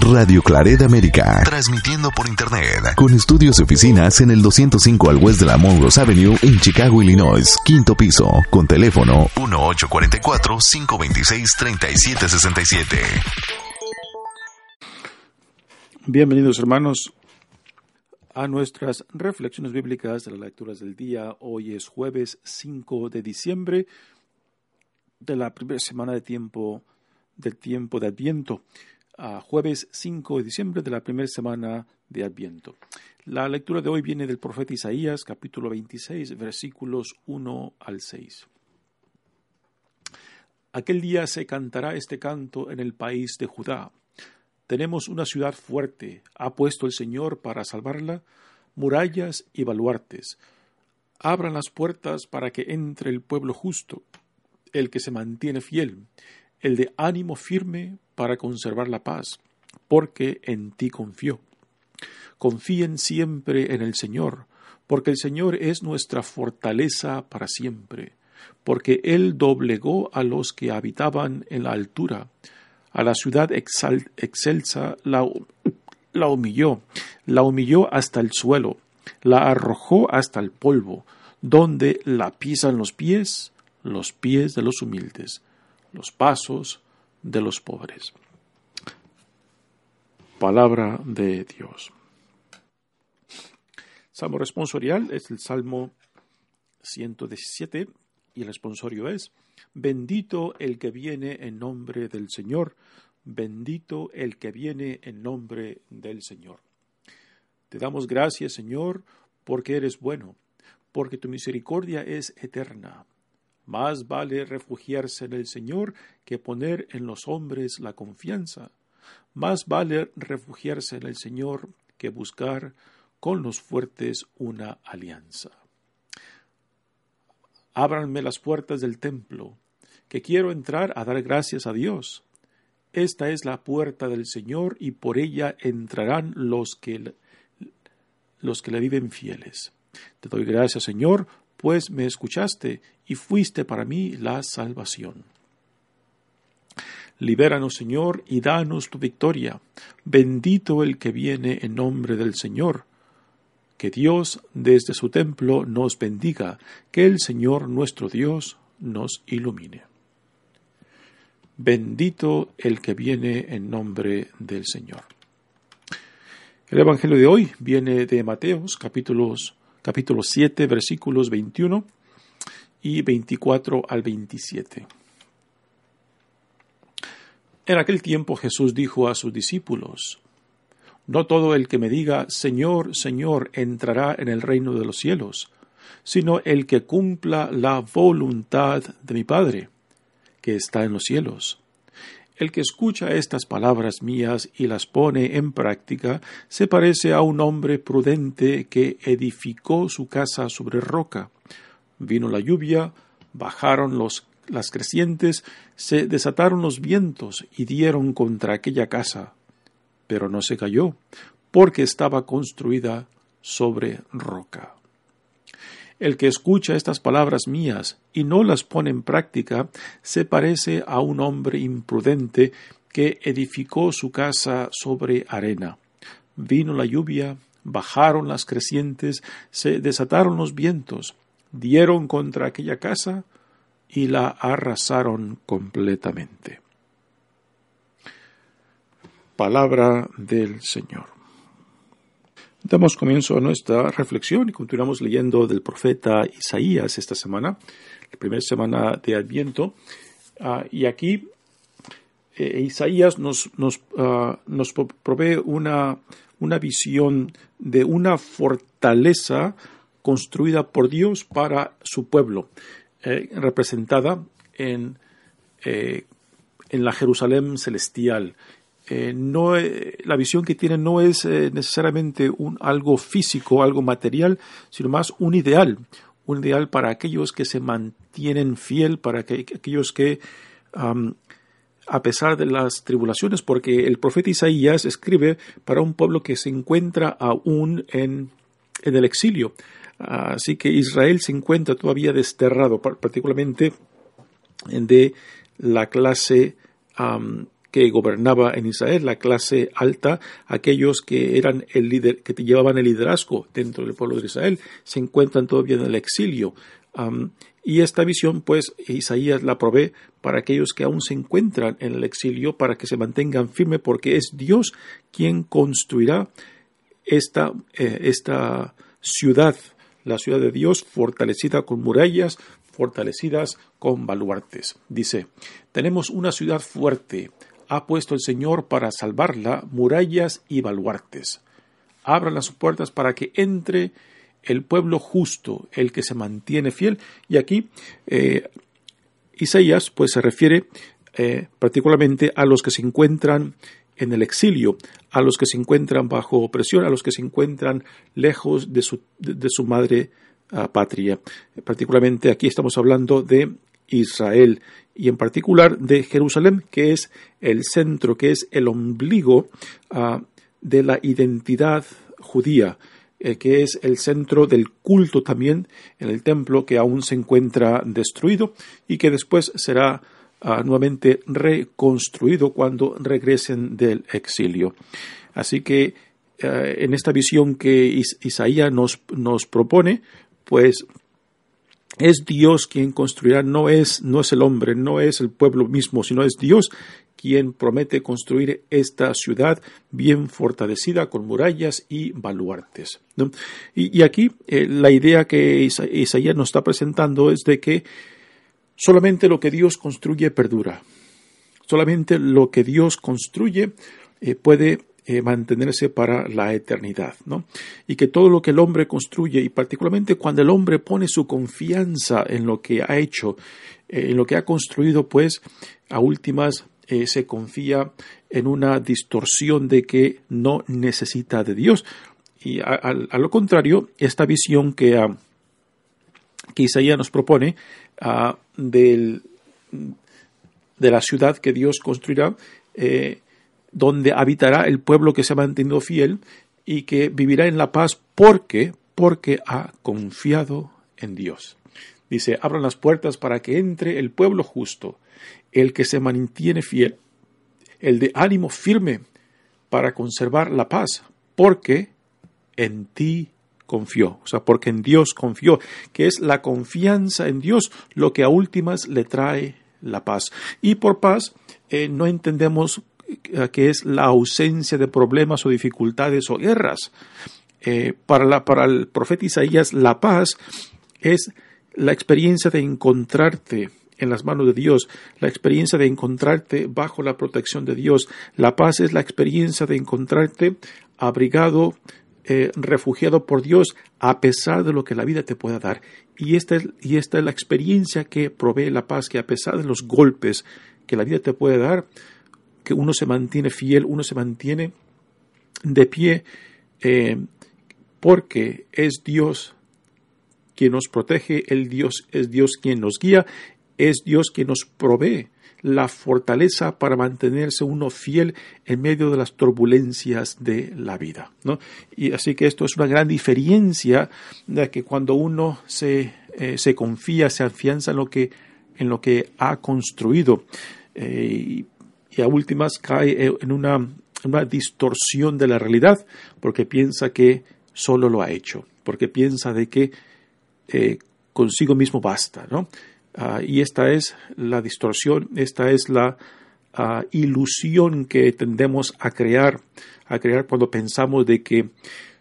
Radio Claret América. Transmitiendo por Internet. Con estudios y oficinas en el 205 al West de la Monroe Avenue en Chicago, Illinois. Quinto piso. Con teléfono 1844-526-3767. Bienvenidos hermanos a nuestras reflexiones bíblicas de las lecturas del día. Hoy es jueves 5 de diciembre de la primera semana de tiempo del tiempo de Adviento, a jueves 5 de diciembre de la primera semana de Adviento. La lectura de hoy viene del profeta Isaías, capítulo 26, versículos 1 al 6. Aquel día se cantará este canto en el país de Judá. Tenemos una ciudad fuerte, ha puesto el Señor para salvarla, murallas y baluartes. Abran las puertas para que entre el pueblo justo, el que se mantiene fiel, el de ánimo firme para conservar la paz, porque en ti confío. Confíen siempre en el Señor, porque el Señor es nuestra fortaleza para siempre, porque Él doblegó a los que habitaban en la altura, a la ciudad excelsa la, la humilló, la humilló hasta el suelo, la arrojó hasta el polvo, donde la pisan los pies, los pies de los humildes los pasos de los pobres. Palabra de Dios. Salmo responsorial es el Salmo 117 y el responsorio es Bendito el que viene en nombre del Señor, bendito el que viene en nombre del Señor. Te damos gracias, Señor, porque eres bueno, porque tu misericordia es eterna más vale refugiarse en el Señor que poner en los hombres la confianza. Más vale refugiarse en el Señor que buscar con los fuertes una alianza. Ábranme las puertas del templo, que quiero entrar a dar gracias a Dios. Esta es la puerta del Señor y por ella entrarán los que, los que le viven fieles. Te doy gracias, Señor, pues me escuchaste y fuiste para mí la salvación. Libéranos, Señor, y danos tu victoria. Bendito el que viene en nombre del Señor. Que Dios desde su templo nos bendiga, que el Señor nuestro Dios nos ilumine. Bendito el que viene en nombre del Señor. El Evangelio de hoy viene de Mateos capítulos capítulo 7, versículos 21 y 24 al 27. En aquel tiempo Jesús dijo a sus discípulos, No todo el que me diga, Señor, Señor, entrará en el reino de los cielos, sino el que cumpla la voluntad de mi Padre, que está en los cielos. El que escucha estas palabras mías y las pone en práctica se parece a un hombre prudente que edificó su casa sobre roca. Vino la lluvia, bajaron los, las crecientes, se desataron los vientos y dieron contra aquella casa. Pero no se cayó, porque estaba construida sobre roca. El que escucha estas palabras mías y no las pone en práctica se parece a un hombre imprudente que edificó su casa sobre arena. Vino la lluvia, bajaron las crecientes, se desataron los vientos, dieron contra aquella casa y la arrasaron completamente. Palabra del Señor. Damos comienzo a nuestra reflexión y continuamos leyendo del profeta Isaías esta semana, la primera semana de Adviento. Ah, y aquí eh, Isaías nos, nos, ah, nos provee una, una, visión de una fortaleza construida por Dios para su pueblo, eh, representada en, eh, en la Jerusalén celestial. Eh, no, la visión que tiene no es necesariamente un, algo físico, algo material, sino más un ideal, un ideal para aquellos que se mantienen fiel, para aquellos que, a pesar de las tribulaciones, porque el profeta Isaías escribe para un pueblo que se encuentra aún en, en el exilio. Así que Israel se encuentra todavía desterrado, particularmente de la clase que gobernaba en Israel, la clase alta, aquellos que eran el líder, que llevaban el liderazgo dentro del pueblo de Israel, se encuentran todavía en el exilio. y esta visión, pues, Isaías la provee para aquellos que aún se encuentran en el exilio, para que se mantengan firmes, porque es Dios quien construirá esta, eh, esta ciudad, la ciudad de Dios, fortalecida con murallas, fortalecidas con baluartes. Dice, tenemos una ciudad fuerte, ha puesto el Señor para salvarla murallas y baluartes. Abran las puertas para que entre el pueblo justo, el que se mantiene fiel. Y aquí eh, Isaías pues se refiere eh, particularmente a los que se encuentran en el exilio, a los que se encuentran bajo opresión, a los que se encuentran lejos de su, de, su madre ah, patria. Particularmente aquí estamos hablando de Israel y en particular de Jerusalén, que es el centro, que es el ombligo ah, de la identidad judía, eh, que es el centro del culto también en el templo que aún se encuentra destruido y que después será ah, nuevamente reconstruido cuando regresen del exilio. Así que eh, en esta visión que Isaías nos, nos propone, pues es Dios quien construirá, no es, no es el hombre, no es el pueblo mismo, sino es Dios quien promete construir esta ciudad bien fortalecida con murallas y baluartes. Y, aquí eh, la idea que Isaías nos está presentando es de que solamente lo que Dios construye perdura. Solamente lo que Dios construye eh, puede eh, mantenerse para la eternidad, ¿no? Y que todo lo que el hombre construye, y particularmente cuando el hombre pone su confianza en lo que ha hecho, eh, en lo que ha construido, pues a últimas se confía en una distorsión de que no necesita de Dios. Y a, lo contrario, esta visión que, que Isaías nos propone de la ciudad que Dios construirá, donde habitará el pueblo que se ha mantenido fiel y que vivirá en la paz porque, porque ha confiado en Dios. Dice, abran las puertas para que entre el pueblo justo, el que se mantiene fiel, el de ánimo firme para conservar la paz, porque en ti confió, o sea, porque en Dios confió, que es la confianza en Dios lo que a últimas le trae la paz. Y por paz eh, no entendemos que es la ausencia de problemas o dificultades o guerras. Eh, para, la, para el profeta Isaías, la paz es la experiencia de encontrarte en las manos de Dios, la experiencia de encontrarte bajo la protección de Dios. La paz es la experiencia de encontrarte abrigado, eh, refugiado por Dios, a pesar de lo que la vida te pueda dar. Y esta, es, y esta es la experiencia que provee la paz, que a pesar de los golpes que la vida te puede dar, que uno se mantiene fiel, uno se mantiene de pie, eh, porque es Dios quien nos protege, el Dios es Dios quien nos guía, es Dios quien nos provee la fortaleza para mantenerse uno fiel en medio de las turbulencias de la vida. ¿no? Y así que esto es una gran diferencia de que cuando uno se, eh, se confía, se afianza en lo que, en lo que ha construido. Eh, y a últimas cae en una, distorsión de la realidad porque piensa que solo lo ha hecho, porque piensa de que eh, consigo mismo basta, ¿no? Ah, y esta es la distorsión, esta es la ah, ilusión que tendemos a crear, a crear cuando pensamos de que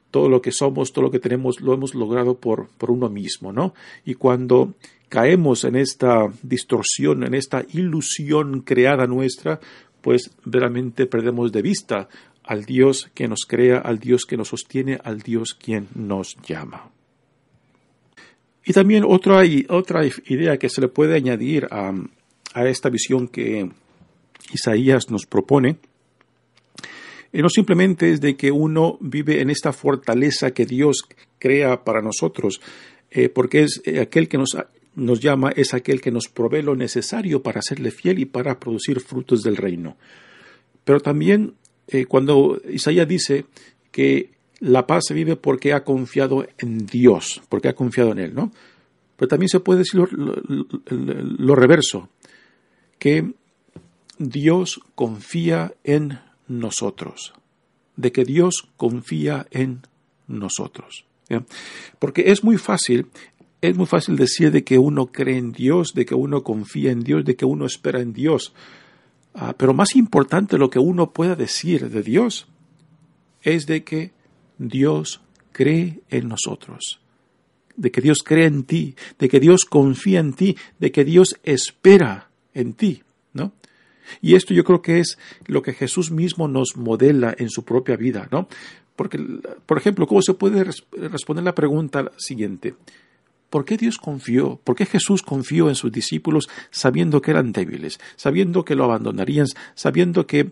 todo lo que somos, todo lo que tenemos, lo hemos logrado por, por uno mismo, ¿no? Y cuando caemos en esta distorsión, en esta ilusión creada nuestra, pues verdaderamente perdemos de vista al Dios que nos crea, al Dios que nos sostiene, al Dios quien nos llama. Y también otra, otra idea que se le puede añadir a, esta visión que Isaías nos propone, eh, no simplemente es de que uno vive en esta fortaleza que Dios crea para nosotros, eh, porque es eh, aquel que nos, nos llama, es aquel que nos provee lo necesario para serle fiel y para producir frutos del reino. Pero también cuando Isaías dice que la paz se vive porque ha confiado en Dios, porque ha confiado en Él, ¿no? Pero también se puede decir lo reverso, que Dios confía en nosotros, de que Dios confía en nosotros. Porque es muy fácil, es muy fácil decir de que uno cree en Dios, de que uno confía en Dios, de que uno espera en Dios. Ah, pero más importante lo que uno pueda decir de Dios es de que Dios cree en nosotros, de que Dios cree en ti, de que Dios confía en ti, de que Dios espera en ti, ¿no? Y esto yo creo que es lo que Jesús mismo nos modela en su propia vida, ¿no? Porque, por ejemplo, ¿cómo se puede responder la pregunta siguiente? ¿Por qué Dios confió? ¿Por qué Jesús confió en sus discípulos sabiendo que eran débiles, sabiendo que lo abandonarían, sabiendo que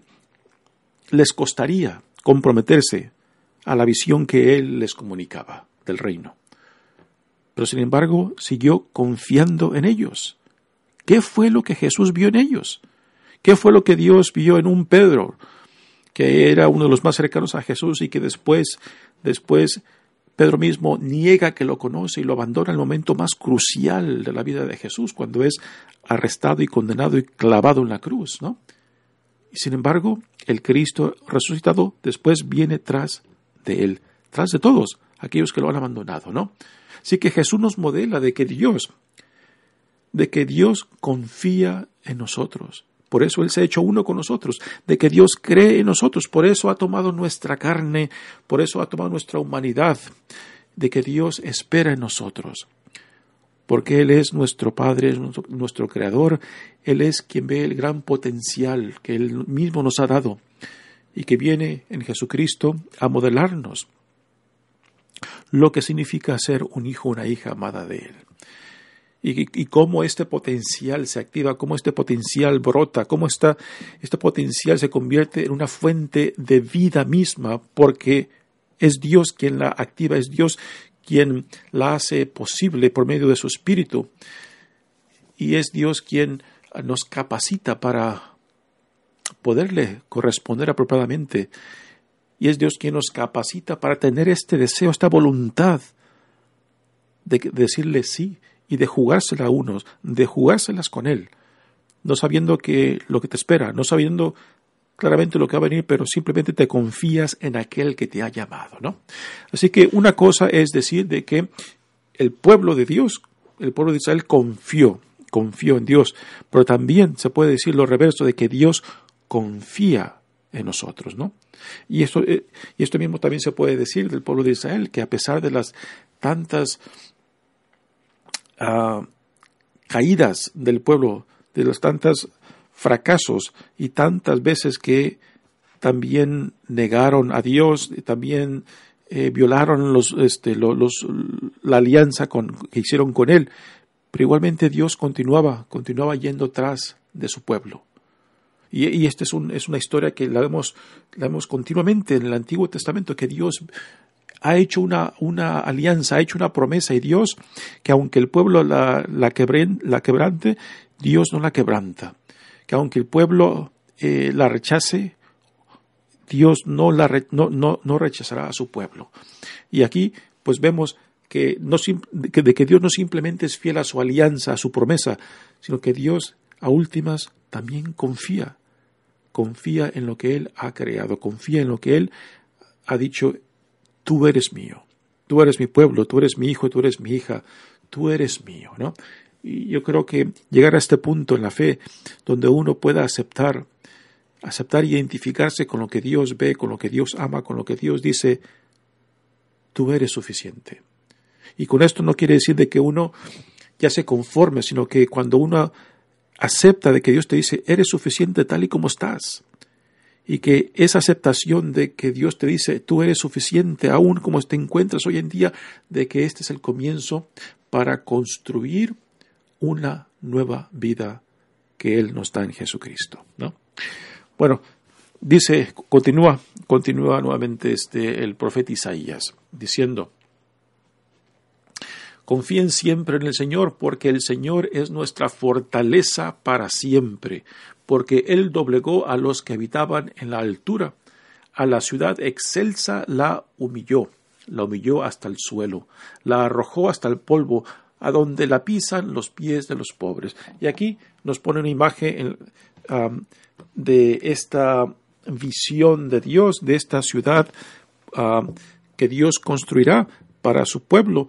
les costaría comprometerse a la visión que Él les comunicaba del reino? Pero sin embargo, siguió confiando en ellos. ¿Qué fue lo que Jesús vio en ellos? ¿Qué fue lo que Dios vio en un Pedro, que era uno de los más cercanos a Jesús y que después, después Pedro mismo niega que lo conoce y lo abandona en el momento más crucial de la vida de Jesús, cuando es arrestado y condenado y clavado en la cruz, ¿no? Y sin embargo, el Cristo resucitado después viene tras de él, tras de todos aquellos que lo han abandonado, ¿no? Así que Jesús nos modela de que Dios, de que Dios confía en nosotros, por eso Él se ha hecho uno con nosotros, de que Dios cree en nosotros, por eso ha tomado nuestra carne, por eso ha tomado nuestra humanidad, de que Dios espera en nosotros. Porque Él es nuestro Padre, nuestro, Creador, Él es quien ve el gran potencial que Él mismo nos ha dado y que viene en Jesucristo a modelarnos lo que significa ser un hijo, una hija amada de Él. Y, cómo este potencial se activa, cómo este potencial brota, cómo este potencial se convierte en una fuente de vida misma, porque es Dios quien la activa, es Dios quien la hace posible por medio de su espíritu, y es Dios quien nos capacita para poderle corresponder apropiadamente, y es Dios quien nos capacita para tener este deseo, esta voluntad de decirle sí, y de jugársela a unos, de jugárselas con Él, no sabiendo que lo que te espera, no sabiendo claramente lo que va a venir, pero simplemente te confías en aquel que te ha llamado, ¿no? Así que una cosa es decir de que el pueblo de Dios, el pueblo de Israel confió, confió en Dios, pero también se puede decir lo reverso de que Dios confía en nosotros, ¿no? Y esto, eh, y esto mismo también se puede decir del pueblo de Israel, que a pesar de las tantas caídas del pueblo, de los tantos fracasos y tantas veces que también negaron a Dios, también eh, violaron este, los, la alianza con, que hicieron con Él, pero igualmente Dios continuaba, continuaba yendo tras de su pueblo. Y, esta es, un, es, una historia que la vemos, continuamente en el Antiguo Testamento, que Dios ha hecho una, alianza, ha hecho una promesa y Dios, que aunque el pueblo la, la, la quebrante, Dios no la quebranta. Que aunque el pueblo eh, la rechace, Dios no, la no, no, no, rechazará a su pueblo. Y aquí pues vemos que, no, que, de que Dios no simplemente es fiel a su alianza, a su promesa, sino que Dios a últimas también confía, confía en lo que Él ha creado, confía en lo que Él ha dicho tú eres mío, tú eres mi pueblo, tú eres mi hijo, tú eres mi hija, tú eres mío, ¿no? Y yo creo que llegar a este punto en la fe donde uno pueda aceptar, aceptar y identificarse con lo que Dios ve, con lo que Dios ama, con lo que Dios dice, tú eres suficiente. Y con esto no quiere decir de que uno ya se conforme, sino que cuando uno acepta de que Dios te dice, eres suficiente tal y como estás, y que esa aceptación de que Dios te dice tú eres suficiente aún como te encuentras hoy en día, de que este es el comienzo para construir una nueva vida que Él nos da en Jesucristo. ¿no? Bueno, dice, continúa, continúa nuevamente este, el profeta Isaías, diciendo, Confíen siempre en el Señor, porque el Señor es nuestra fortaleza para siempre, porque Él doblegó a los que habitaban en la altura, a la ciudad excelsa la humilló, la humilló hasta el suelo, la arrojó hasta el polvo, a donde la pisan los pies de los pobres. Y aquí nos pone una imagen de esta visión de Dios, de esta ciudad que Dios construirá para su pueblo,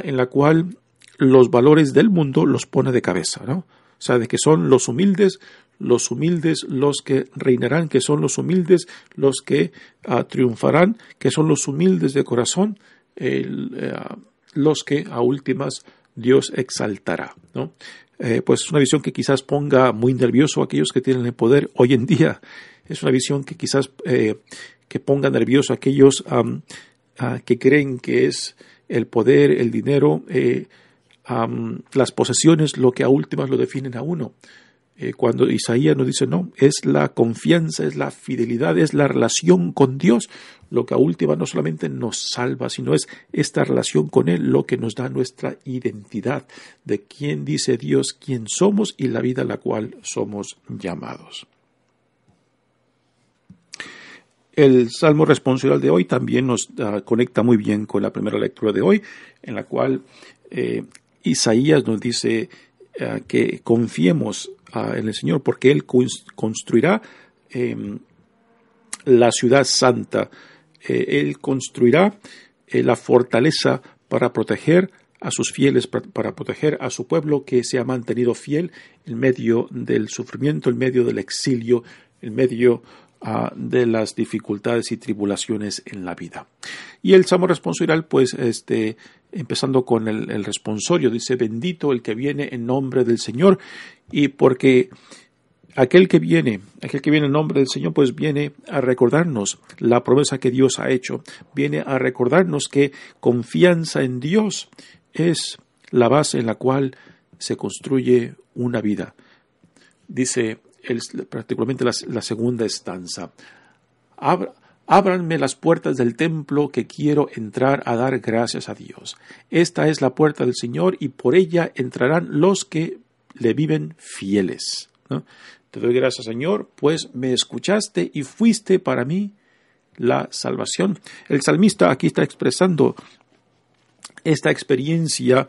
en la cual los valores del mundo los pone de cabeza, ¿no? O sea, de que son los humildes, los humildes los que reinarán, que son los humildes los que ah, triunfarán, que son los humildes de corazón, eh, los que a últimas Dios exaltará, ¿no? Eh, pues es una visión que quizás ponga muy nervioso a aquellos que tienen el poder hoy en día. Es una visión que quizás eh, que ponga nervioso a aquellos que creen que es el poder, el dinero, eh, las posesiones, lo que a últimas lo definen a uno. Eh, cuando Isaías nos dice, no, es la confianza, es la fidelidad, es la relación con Dios, lo que a última no solamente nos salva, sino es esta relación con Él lo que nos da nuestra identidad de quién dice Dios, quién somos y la vida a la cual somos llamados. El Salmo responsorial de hoy también nos ah, conecta muy bien con la primera lectura de hoy, en la cual eh, Isaías nos dice ah, que confiemos ah, en el Señor porque Él construirá em, la ciudad santa, eh, Él construirá eh, la fortaleza para proteger a sus fieles, para, proteger a su pueblo que se ha mantenido fiel en medio del sufrimiento, en medio del exilio, en medio de las dificultades y tribulaciones en la vida. Y el Salmo responsorial, pues, este, empezando con el, responsorio, dice, bendito el que viene en nombre del Señor, y porque aquel que viene, aquel que viene en nombre del Señor, pues viene a recordarnos la promesa que Dios ha hecho, viene a recordarnos que confianza en Dios es la base en la cual se construye una vida. Dice particularmente la, segunda estanza. ábranme las puertas del templo que quiero entrar a dar gracias a Dios. Esta es la puerta del Señor y por ella entrarán los que le viven fieles. Te doy gracias, Señor, pues me escuchaste y fuiste para mí la salvación. El salmista aquí está expresando esta experiencia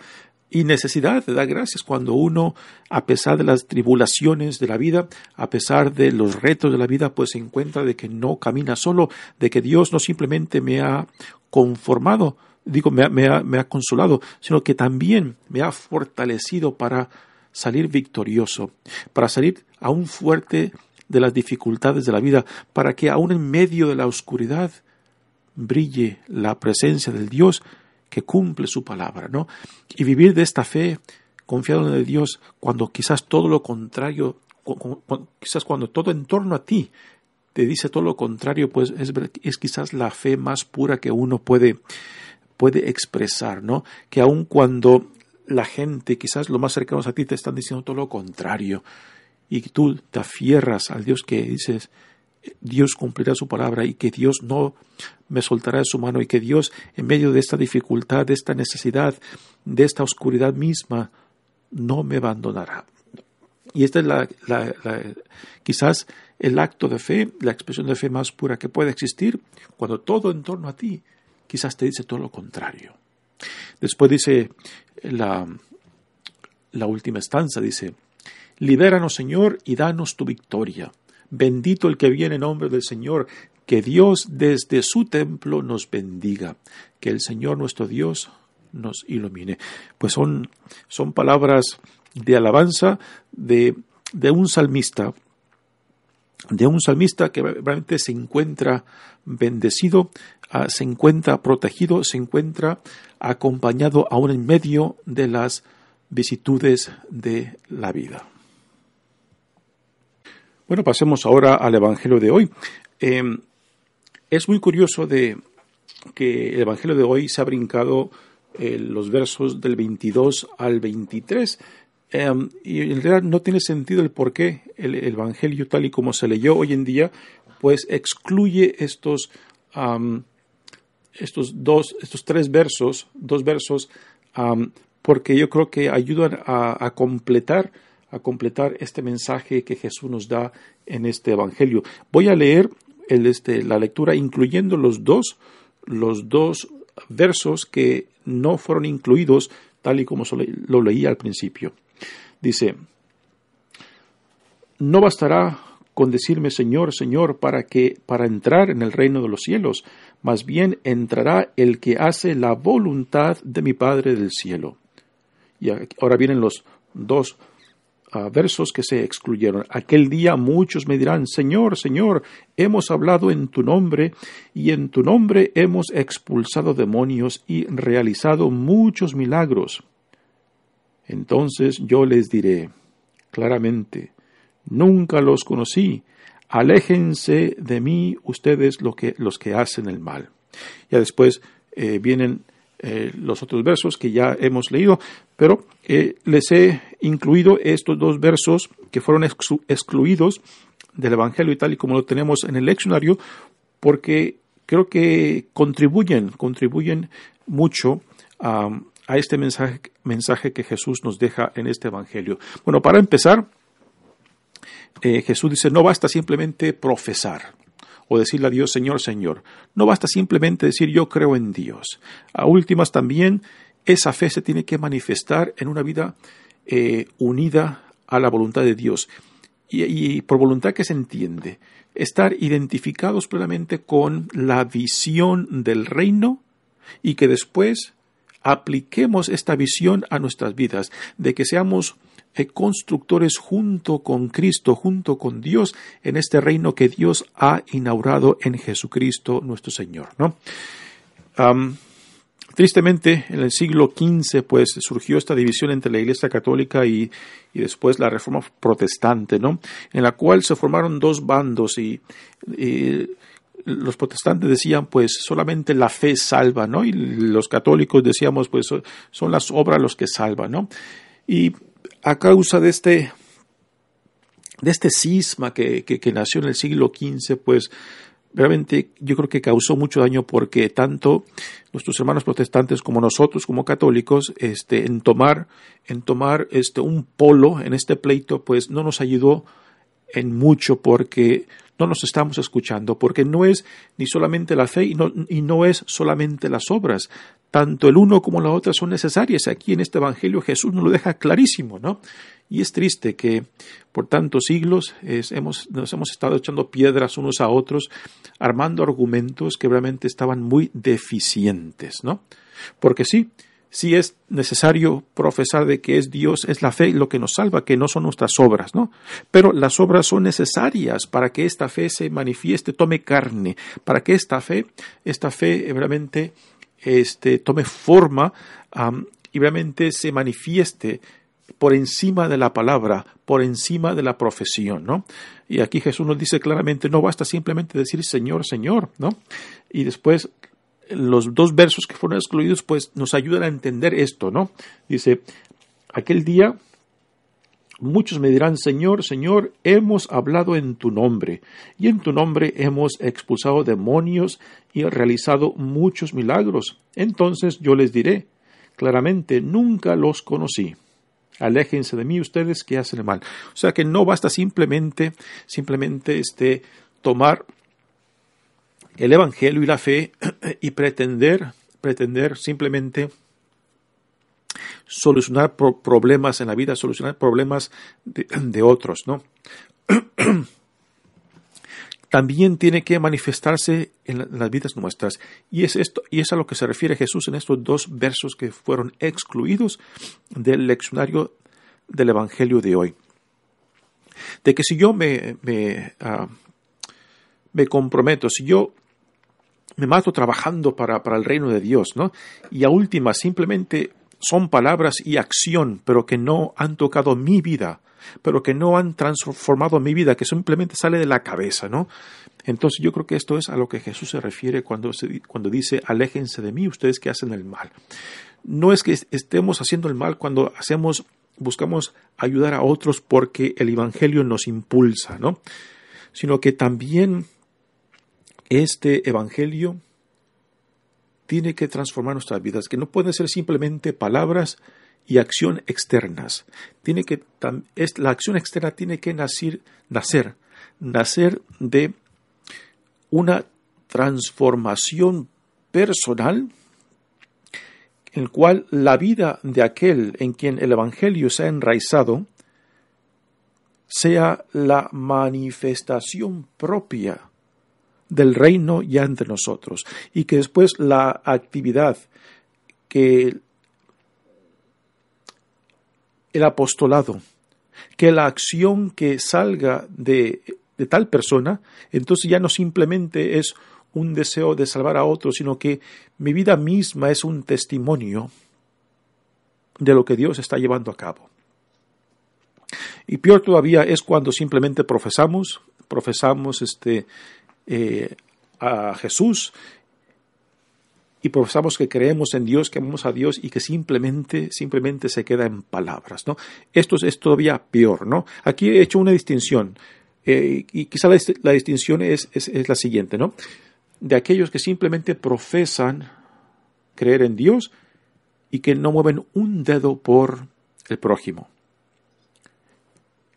y necesidad de dar gracias cuando uno, a pesar de las tribulaciones de la vida, a pesar de los retos de la vida, pues se encuentra de que no camina solo, de que Dios no simplemente me ha conformado, digo, me ha, me ha consolado, sino que también me ha fortalecido para salir victorioso, para salir aún fuerte de las dificultades de la vida, para que aún en medio de la oscuridad brille la presencia del Dios que cumple su palabra, ¿no? Y vivir de esta fe confiado en Dios cuando quizás todo lo contrario, quizás cuando todo en torno a ti te dice todo lo contrario, pues es, quizás la fe más pura que uno puede, puede expresar, ¿no? Que aun cuando la gente, quizás lo más cercanos a ti, te están diciendo todo lo contrario, y tú te afierras al Dios que dices, Dios cumplirá su palabra y que Dios no me soltará de su mano y que Dios en medio de esta dificultad, de esta necesidad, de esta oscuridad misma, no me abandonará. Y esta es la, quizás el acto de fe, la expresión de fe más pura que puede existir, cuando todo en torno a ti quizás te dice todo lo contrario. Después dice la, la última estanza, dice, libéranos Señor y danos tu victoria Bendito el que viene en nombre del Señor, que Dios desde su templo nos bendiga, que el Señor nuestro Dios nos ilumine. Pues son, son palabras de alabanza de, de un salmista, de un salmista que realmente se encuentra bendecido, ah, se encuentra protegido, se encuentra acompañado aún en medio de las vicitudes de la vida. Bueno, pasemos ahora al Evangelio de hoy. Em, es muy curioso de que el Evangelio de hoy se ha brincado eh, los versos del 22 al 23. em, y en realidad no tiene sentido el por qué el, Evangelio tal y como se leyó hoy en día, pues excluye estos, estos dos, estos tres versos, dos versos, porque yo creo que ayudan a, completar a completar este mensaje que Jesús nos da en este Evangelio. Voy a leer el, este, la lectura incluyendo los dos, los dos versos que no fueron incluidos tal y como lo leí al principio. Dice, no bastará con decirme Señor, Señor, para que para entrar en el reino de los cielos, más bien entrará el que hace la voluntad de mi Padre del cielo. Y ahora vienen los dos versos que se excluyeron. Aquel día muchos me dirán, Señor, Señor, hemos hablado en tu nombre y en tu nombre hemos expulsado demonios y realizado muchos milagros. Entonces yo les diré claramente, nunca los conocí, aléjense de mí ustedes lo que, los que hacen el mal. Ya después eh, vienen eh, los otros versos que ya hemos leído, pero eh, les he incluido estos dos versos que fueron excluidos del Evangelio y tal y como lo tenemos en el leccionario, porque creo que contribuyen, contribuyen mucho a, este mensaje, mensaje, que Jesús nos deja en este Evangelio. Bueno, para empezar, eh, Jesús dice, no basta simplemente profesar o decirle a Dios Señor, Señor. No basta simplemente decir yo creo en Dios. A últimas también esa fe se tiene que manifestar en una vida eh, unida a la voluntad de Dios. Y, por voluntad que se entiende, estar identificados plenamente con la visión del reino y que después apliquemos esta visión a nuestras vidas, de que seamos constructores junto con Cristo, junto con Dios, en este reino que Dios ha inaugurado en Jesucristo nuestro Señor. ¿no? tristemente, en el siglo XV, pues surgió esta división entre la Iglesia Católica y, después la Reforma Protestante, ¿no? En la cual se formaron dos bandos y, los protestantes decían, pues solamente la fe salva, ¿no? Y los católicos decíamos, pues son las obras los que salvan, ¿no? Y a causa de este, de este cisma que, que, nació en el siglo XV, pues realmente yo creo que causó mucho daño porque tanto nuestros hermanos protestantes como nosotros como católicos este en tomar en tomar este un polo en este pleito pues no nos ayudó en mucho porque no nos estamos escuchando, porque no es ni solamente la fe y no, y no es solamente las obras. Tanto el uno como la otra son necesarias. Aquí en este Evangelio Jesús nos lo deja clarísimo, ¿no? Y es triste que por tantos siglos hemos, nos hemos estado echando piedras unos a otros, armando argumentos que realmente estaban muy deficientes, ¿no? Porque sí, si es necesario profesar de que es Dios, es la fe lo que nos salva, que no son nuestras obras, ¿no? Pero las obras son necesarias para que esta fe se manifieste, tome carne, para que esta fe, esta fe realmente este, tome forma y realmente se manifieste por encima de la palabra, por encima de la profesión, ¿no? Y aquí Jesús nos dice claramente, no basta simplemente decir Señor, Señor, ¿no? Y después los dos versos que fueron excluidos, pues nos ayudan a entender esto, ¿no? Dice, aquel día muchos me dirán, Señor, Señor, hemos hablado en tu nombre, y en tu nombre hemos expulsado demonios y realizado muchos milagros. Entonces yo les diré, claramente, nunca los conocí. Aléjense de mí ustedes que hacen el mal. O sea que no basta simplemente, simplemente este, tomar el Evangelio y la fe y pretender, pretender simplemente solucionar problemas en la vida, solucionar problemas de, otros, ¿no? También tiene que manifestarse en, las vidas nuestras. Y es esto, y es a lo que se refiere Jesús en estos dos versos que fueron excluidos del leccionario del Evangelio de hoy. De que si yo me, me, ah, me comprometo, si yo me mato trabajando para, para el reino de Dios, ¿no? Y a última, simplemente son palabras y acción, pero que no han tocado mi vida, pero que no han transformado mi vida, que simplemente sale de la cabeza, ¿no? Entonces yo creo que esto es a lo que Jesús se refiere cuando, cuando dice, aléjense de mí ustedes que hacen el mal. No es que estemos haciendo el mal cuando hacemos buscamos ayudar a otros porque el Evangelio nos impulsa, ¿no? Sino que también este Evangelio tiene que transformar nuestras vidas, que no pueden ser simplemente palabras y acción externas. Tiene que, la acción externa tiene que nacer, nacer, nacer de una transformación personal en el cual la vida de aquel en quien el Evangelio se ha enraizado sea la manifestación propia del reino ya entre nosotros y que después la actividad que el apostolado, que la acción que salga de, de tal persona, entonces ya no simplemente es un deseo de salvar a otros, sino que mi vida misma es un testimonio de lo que Dios está llevando a cabo. Y peor todavía es cuando simplemente profesamos, profesamos este, eh, a Jesús y profesamos que creemos en Dios, que amamos a Dios y que simplemente, simplemente se queda en palabras, ¿no? Esto es, todavía peor, ¿no? Aquí he hecho una distinción eh, y quizá la, distinción es, es, la siguiente, ¿no? De aquellos que simplemente profesan creer en Dios y que no mueven un dedo por el prójimo.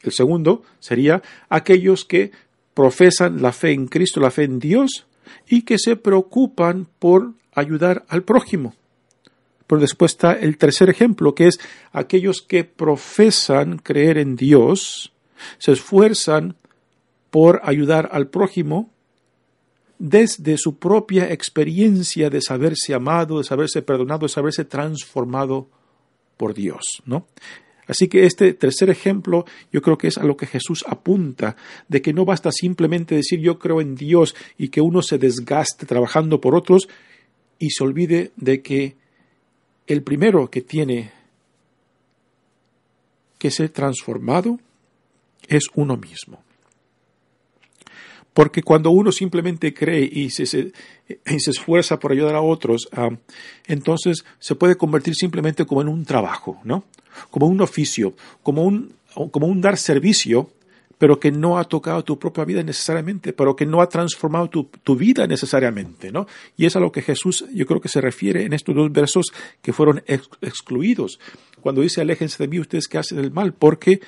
El segundo sería aquellos que profesan la fe en Cristo, la fe en Dios, y que se preocupan por ayudar al prójimo. Pero después está el tercer ejemplo, que es aquellos que profesan creer en Dios, se esfuerzan por ayudar al prójimo desde su propia experiencia de saberse amado, de saberse perdonado, de saberse transformado por Dios, ¿no? Así que este tercer ejemplo yo creo que es a lo que Jesús apunta, de que no basta simplemente decir yo creo en Dios y que uno se desgaste trabajando por otros y se olvide de que el primero que tiene que ser transformado es uno mismo. Porque cuando uno simplemente cree y se, esfuerza por ayudar a otros, entonces se puede convertir simplemente como en un trabajo, ¿no? Como un oficio, como un, dar servicio, pero que no ha tocado tu propia vida necesariamente, pero que no ha transformado tu, tu, vida necesariamente, ¿no? Y es a lo que Jesús, yo creo que se refiere en estos dos versos que fueron excluidos. Cuando dice, aléjense de mí ustedes que hacen el mal, porque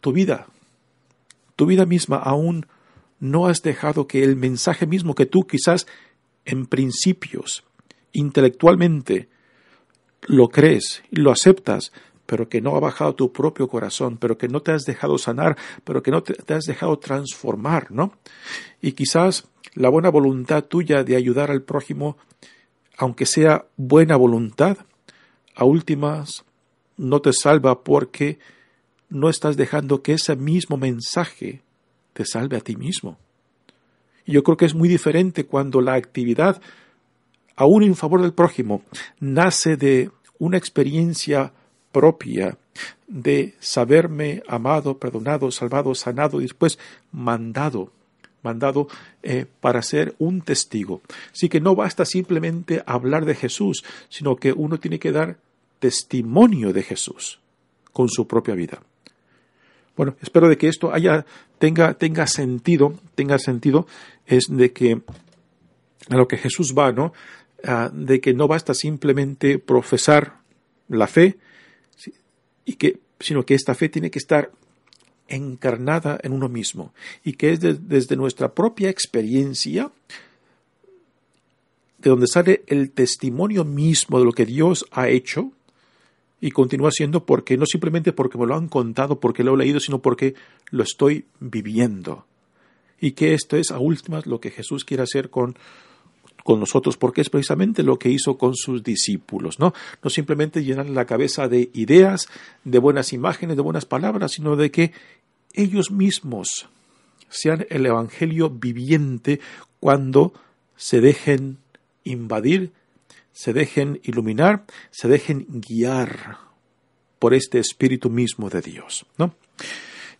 tu vida, tu vida misma aún no has dejado que el mensaje mismo que tú quizás en principios, intelectualmente, lo crees y lo aceptas, pero que no ha bajado tu propio corazón, pero que no te has dejado sanar, pero que no te, has dejado transformar, ¿no? Y quizás la buena voluntad tuya de ayudar al prójimo, aunque sea buena voluntad, a últimas no te salva porque no estás dejando que ese mismo mensaje te salve a ti mismo. Y yo creo que es muy diferente cuando la actividad, aún en favor del prójimo, nace de una experiencia propia de saberme amado, perdonado, salvado, sanado y después mandado, mandado eh, para ser un testigo. Así que no basta simplemente hablar de Jesús, sino que uno tiene que dar testimonio de Jesús con su propia vida. Bueno, espero de que esto haya, tenga, tenga sentido, tenga sentido, es de que a lo que Jesús va, ¿no? Ah, de que no basta simplemente profesar la fe, y que, sino que esta fe tiene que estar encarnada en uno mismo y que es desde nuestra propia experiencia de donde sale el testimonio mismo de lo que Dios ha hecho y continúa siendo porque no simplemente porque me lo han contado, porque lo he leído, sino porque lo estoy viviendo. Y que esto es a últimas lo que Jesús quiere hacer con, con nosotros, porque es precisamente lo que hizo con sus discípulos, ¿no? No simplemente llenar la cabeza de ideas, de buenas imágenes, de buenas palabras, sino de que ellos mismos sean el Evangelio viviente cuando se dejen invadir se dejen iluminar, se dejen guiar por este Espíritu mismo de Dios. ¿no?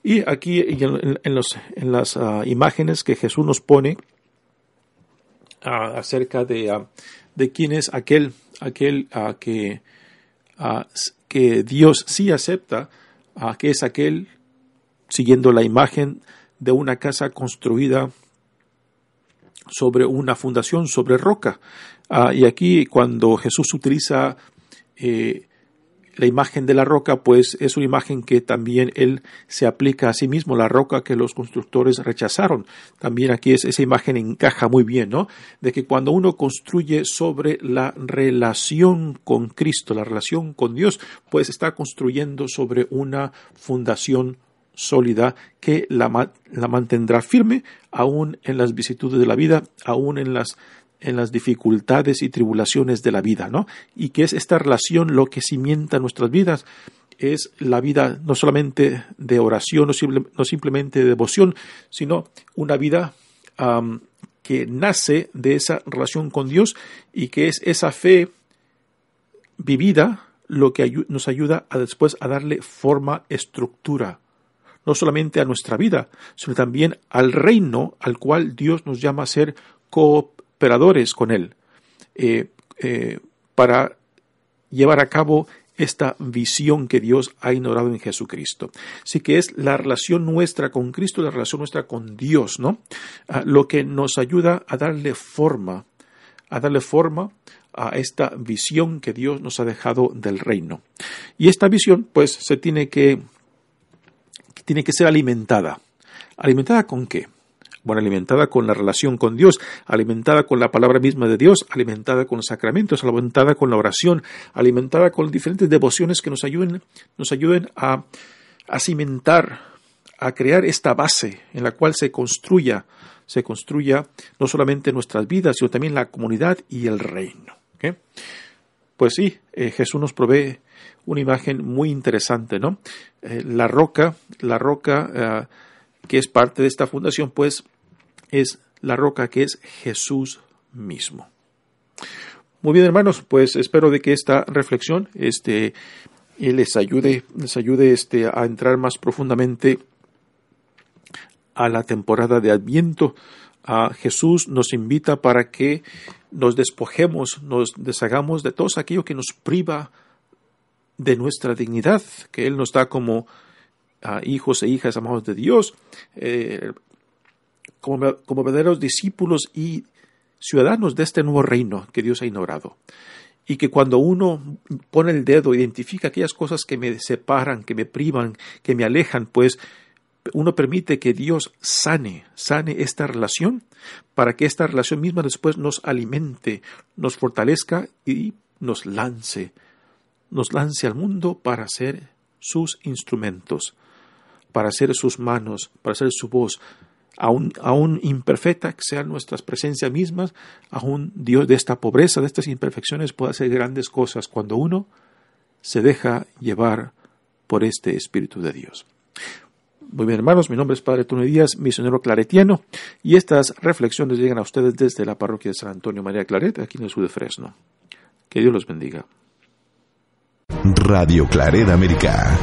Y aquí en, los, en las ah, imágenes que Jesús nos pone ah, acerca de, ah, de quién es aquel, aquel que que Dios sí acepta, que es aquel siguiendo la imagen de una casa construida sobre una fundación, sobre roca. Ah, y aquí cuando Jesús utiliza eh, la imagen de la roca, pues es una imagen que también él se aplica a sí mismo, la roca que los constructores rechazaron. También aquí es, esa imagen encaja muy bien, ¿no? De que cuando uno construye sobre la relación con Cristo, la relación con Dios, pues está construyendo sobre una fundación sólida que la, la mantendrá firme aún en las vicisitudes de la vida, aún en las en las dificultades y tribulaciones de la vida, ¿no? Y que es esta relación lo que cimienta nuestras vidas, es la vida no solamente de oración, no, simplemente de devoción, sino una vida que nace de esa relación con Dios y que es esa fe vivida lo que nos ayuda a después a darle forma, estructura, no solamente a nuestra vida, sino también al reino al cual Dios nos llama a ser co operadores con Él eh, eh, para llevar a cabo esta visión que Dios ha ignorado en Jesucristo. Así que es la relación nuestra con Cristo, la relación nuestra con Dios, ¿no? Ah, lo que nos ayuda a darle forma, a darle forma a esta visión que Dios nos ha dejado del reino. Y esta visión, pues, se tiene que, tiene que ser alimentada. ¿Alimentada con qué? bueno, alimentada con la relación con Dios, alimentada con la palabra misma de Dios, alimentada con los sacramentos, alimentada con la oración, alimentada con diferentes devociones que nos ayuden, nos ayuden a, a cimentar, a crear esta base en la cual se construya, se construya no solamente nuestras vidas, sino también la comunidad y el reino. Pues sí, eh, Jesús nos provee una imagen muy interesante, ¿no? Eh, la roca, la roca eh, que es parte de esta fundación, pues es la roca que es Jesús mismo. Muy bien, hermanos, pues espero de que esta reflexión este, les ayude, les ayude este, a entrar más profundamente a la temporada de Adviento. Jesús nos invita para que nos despojemos, nos deshagamos de todo aquello que nos priva de nuestra dignidad, que Él nos da como hijos e hijas amados de Dios, eh, como, como verdaderos discípulos y ciudadanos de este nuevo reino que Dios ha inaugurado. Y que cuando uno pone el dedo, identifica aquellas cosas que me separan, que me privan, que me alejan, pues uno permite que Dios sane, sane esta relación para que esta relación misma después nos alimente, nos fortalezca y nos lance, nos lance al mundo para ser sus instrumentos para ser sus manos, para ser su voz, aún, aún imperfecta que sean nuestras presencias mismas, aún Dios de esta pobreza, de estas imperfecciones, puede hacer grandes cosas cuando uno se deja llevar por este Espíritu de Dios. Muy bien, hermanos, mi nombre es Padre Tony Díaz, misionero claretiano, y estas reflexiones llegan a ustedes desde la parroquia de San Antonio María Claret, aquí en el sur de Fresno. Que Dios los bendiga. Radio Claret América.